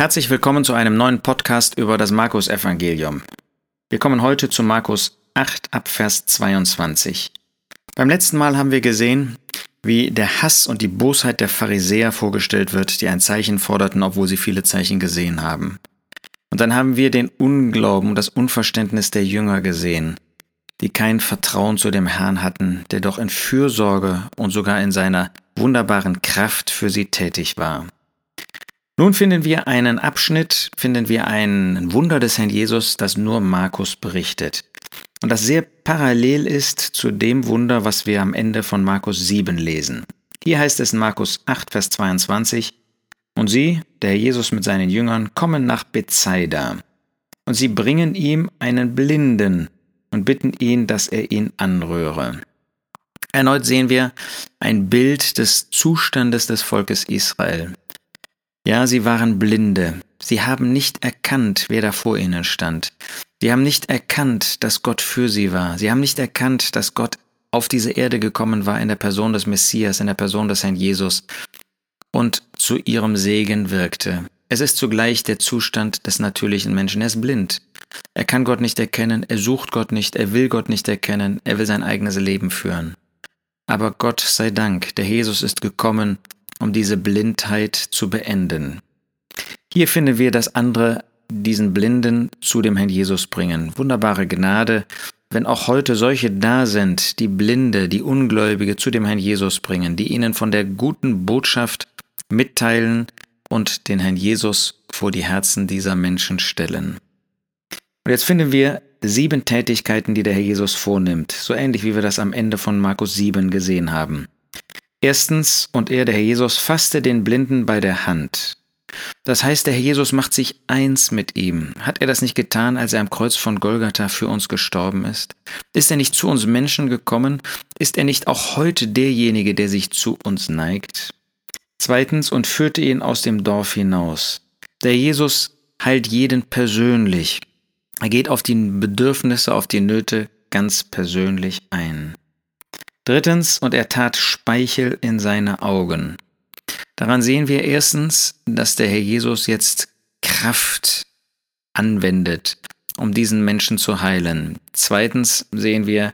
Herzlich willkommen zu einem neuen Podcast über das Markus-Evangelium. Wir kommen heute zu Markus 8 ab Vers 22. Beim letzten Mal haben wir gesehen, wie der Hass und die Bosheit der Pharisäer vorgestellt wird, die ein Zeichen forderten, obwohl sie viele Zeichen gesehen haben. Und dann haben wir den Unglauben und das Unverständnis der Jünger gesehen, die kein Vertrauen zu dem Herrn hatten, der doch in Fürsorge und sogar in seiner wunderbaren Kraft für sie tätig war. Nun finden wir einen Abschnitt, finden wir ein Wunder des Herrn Jesus, das nur Markus berichtet. Und das sehr parallel ist zu dem Wunder, was wir am Ende von Markus 7 lesen. Hier heißt es in Markus 8, Vers 22, Und sie, der Jesus mit seinen Jüngern, kommen nach Bethsaida. Und sie bringen ihm einen Blinden und bitten ihn, dass er ihn anrühre. Erneut sehen wir ein Bild des Zustandes des Volkes Israel. Ja, sie waren Blinde. Sie haben nicht erkannt, wer da vor ihnen stand. Sie haben nicht erkannt, dass Gott für sie war. Sie haben nicht erkannt, dass Gott auf diese Erde gekommen war in der Person des Messias, in der Person des Herrn Jesus und zu ihrem Segen wirkte. Es ist zugleich der Zustand des natürlichen Menschen. Er ist blind. Er kann Gott nicht erkennen, er sucht Gott nicht, er will Gott nicht erkennen, er will sein eigenes Leben führen. Aber Gott sei Dank, der Jesus ist gekommen, um diese Blindheit zu beenden. Hier finden wir, dass andere diesen Blinden zu dem Herrn Jesus bringen. Wunderbare Gnade, wenn auch heute solche da sind, die Blinde, die Ungläubige zu dem Herrn Jesus bringen, die ihnen von der guten Botschaft mitteilen und den Herrn Jesus vor die Herzen dieser Menschen stellen. Und jetzt finden wir sieben Tätigkeiten, die der Herr Jesus vornimmt, so ähnlich wie wir das am Ende von Markus 7 gesehen haben. Erstens, und er, der Herr Jesus, fasste den Blinden bei der Hand. Das heißt, der Herr Jesus macht sich eins mit ihm. Hat er das nicht getan, als er am Kreuz von Golgatha für uns gestorben ist? Ist er nicht zu uns Menschen gekommen? Ist er nicht auch heute derjenige, der sich zu uns neigt? Zweitens, und führte ihn aus dem Dorf hinaus. Der Jesus heilt jeden persönlich. Er geht auf die Bedürfnisse, auf die Nöte ganz persönlich ein. Drittens, und er tat Speichel in seine Augen. Daran sehen wir erstens, dass der Herr Jesus jetzt Kraft anwendet, um diesen Menschen zu heilen. Zweitens sehen wir,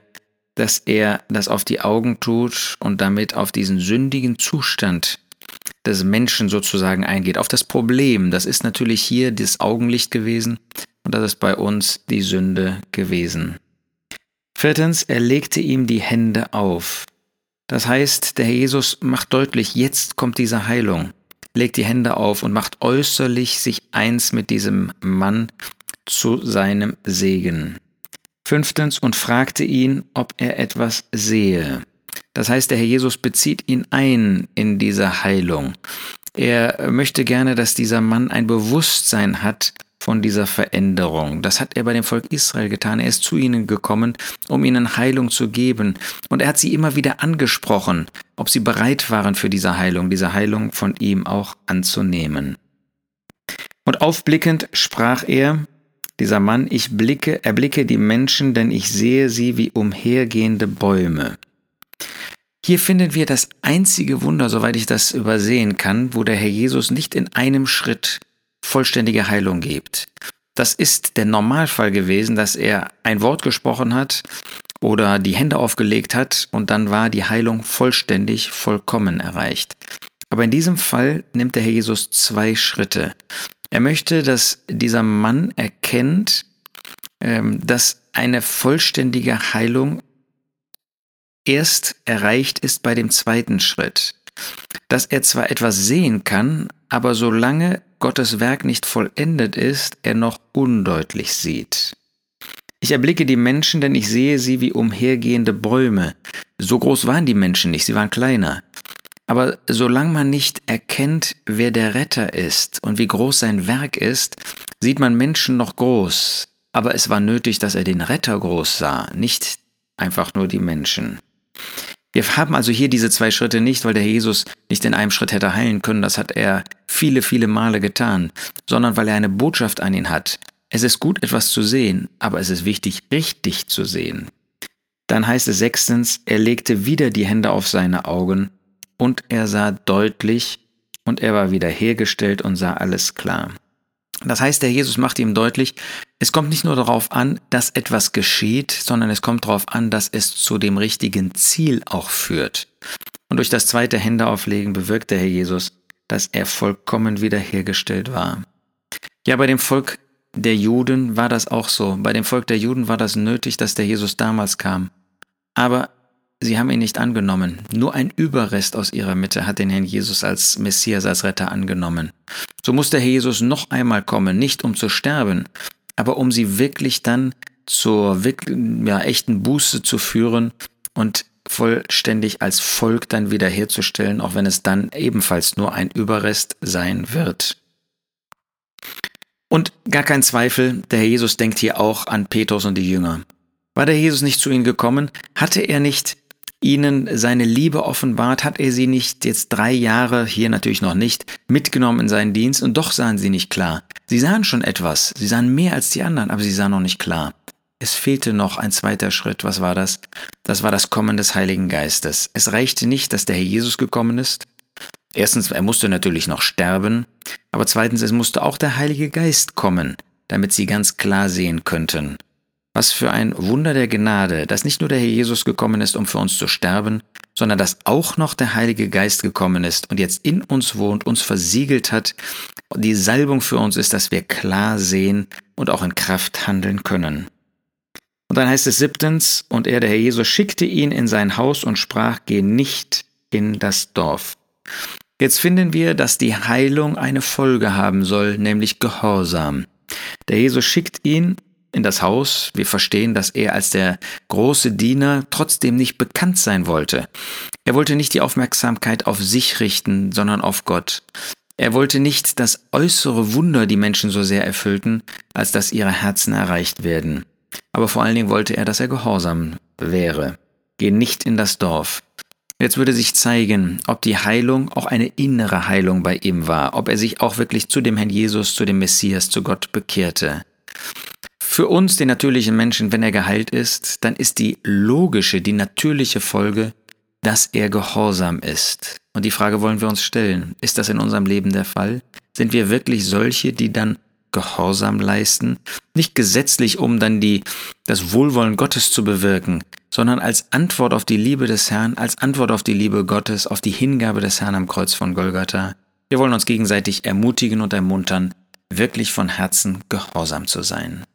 dass er das auf die Augen tut und damit auf diesen sündigen Zustand des Menschen sozusagen eingeht, auf das Problem. Das ist natürlich hier das Augenlicht gewesen und das ist bei uns die Sünde gewesen. Viertens, er legte ihm die Hände auf. Das heißt, der Herr Jesus macht deutlich, jetzt kommt diese Heilung, legt die Hände auf und macht äußerlich sich eins mit diesem Mann zu seinem Segen. Fünftens, und fragte ihn, ob er etwas sehe. Das heißt, der Herr Jesus bezieht ihn ein in diese Heilung. Er möchte gerne, dass dieser Mann ein Bewusstsein hat von dieser Veränderung. Das hat er bei dem Volk Israel getan. Er ist zu ihnen gekommen, um ihnen Heilung zu geben. Und er hat sie immer wieder angesprochen, ob sie bereit waren für diese Heilung, diese Heilung von ihm auch anzunehmen. Und aufblickend sprach er, dieser Mann, ich blicke, erblicke die Menschen, denn ich sehe sie wie umhergehende Bäume. Hier finden wir das einzige Wunder, soweit ich das übersehen kann, wo der Herr Jesus nicht in einem Schritt vollständige Heilung gibt. Das ist der Normalfall gewesen, dass er ein Wort gesprochen hat oder die Hände aufgelegt hat und dann war die Heilung vollständig, vollkommen erreicht. Aber in diesem Fall nimmt der Herr Jesus zwei Schritte. Er möchte, dass dieser Mann erkennt, ähm, dass eine vollständige Heilung erst erreicht ist bei dem zweiten Schritt. Dass er zwar etwas sehen kann, aber solange Gottes Werk nicht vollendet ist, er noch undeutlich sieht. Ich erblicke die Menschen, denn ich sehe sie wie umhergehende Bäume. So groß waren die Menschen nicht, sie waren kleiner. Aber solange man nicht erkennt, wer der Retter ist und wie groß sein Werk ist, sieht man Menschen noch groß. Aber es war nötig, dass er den Retter groß sah, nicht einfach nur die Menschen. Wir haben also hier diese zwei Schritte nicht, weil der Jesus nicht in einem Schritt hätte heilen können, das hat er viele, viele Male getan, sondern weil er eine Botschaft an ihn hat. Es ist gut, etwas zu sehen, aber es ist wichtig, richtig zu sehen. Dann heißt es sechstens, er legte wieder die Hände auf seine Augen und er sah deutlich und er war wieder hergestellt und sah alles klar. Das heißt, der Jesus macht ihm deutlich, es kommt nicht nur darauf an, dass etwas geschieht, sondern es kommt darauf an, dass es zu dem richtigen Ziel auch führt. Und durch das zweite Händeauflegen bewirkt der Herr Jesus, dass er vollkommen wiederhergestellt war. Ja, bei dem Volk der Juden war das auch so. Bei dem Volk der Juden war das nötig, dass der Jesus damals kam. Aber sie haben ihn nicht angenommen. Nur ein Überrest aus ihrer Mitte hat den Herrn Jesus als Messias, als Retter angenommen. So muss der Herr Jesus noch einmal kommen, nicht um zu sterben, aber um sie wirklich dann zur ja, echten Buße zu führen und vollständig als Volk dann wiederherzustellen, auch wenn es dann ebenfalls nur ein Überrest sein wird. Und gar kein Zweifel, der Herr Jesus denkt hier auch an Petrus und die Jünger. War der Jesus nicht zu ihnen gekommen? Hatte er nicht ihnen seine Liebe offenbart? Hat er sie nicht jetzt drei Jahre, hier natürlich noch nicht, mitgenommen in seinen Dienst? Und doch sahen sie nicht klar. Sie sahen schon etwas, sie sahen mehr als die anderen, aber sie sahen noch nicht klar. Es fehlte noch ein zweiter Schritt. Was war das? Das war das Kommen des Heiligen Geistes. Es reichte nicht, dass der Herr Jesus gekommen ist. Erstens, er musste natürlich noch sterben, aber zweitens, es musste auch der Heilige Geist kommen, damit sie ganz klar sehen könnten. Was für ein Wunder der Gnade, dass nicht nur der Herr Jesus gekommen ist, um für uns zu sterben, sondern dass auch noch der Heilige Geist gekommen ist und jetzt in uns wohnt, uns versiegelt hat. Die Salbung für uns ist, dass wir klar sehen und auch in Kraft handeln können. Und dann heißt es siebtens, und er, der Herr Jesus, schickte ihn in sein Haus und sprach, geh nicht in das Dorf. Jetzt finden wir, dass die Heilung eine Folge haben soll, nämlich Gehorsam. Der Jesus schickt ihn in das Haus. Wir verstehen, dass er als der große Diener trotzdem nicht bekannt sein wollte. Er wollte nicht die Aufmerksamkeit auf sich richten, sondern auf Gott. Er wollte nicht das äußere Wunder die Menschen so sehr erfüllten, als dass ihre Herzen erreicht werden. Aber vor allen Dingen wollte er, dass er gehorsam wäre. Geh nicht in das Dorf. Jetzt würde sich zeigen, ob die Heilung auch eine innere Heilung bei ihm war, ob er sich auch wirklich zu dem Herrn Jesus, zu dem Messias, zu Gott bekehrte. Für uns, den natürlichen Menschen, wenn er geheilt ist, dann ist die logische, die natürliche Folge, dass er gehorsam ist. Und die Frage wollen wir uns stellen. Ist das in unserem Leben der Fall? Sind wir wirklich solche, die dann Gehorsam leisten? Nicht gesetzlich, um dann die, das Wohlwollen Gottes zu bewirken, sondern als Antwort auf die Liebe des Herrn, als Antwort auf die Liebe Gottes, auf die Hingabe des Herrn am Kreuz von Golgatha. Wir wollen uns gegenseitig ermutigen und ermuntern, wirklich von Herzen gehorsam zu sein.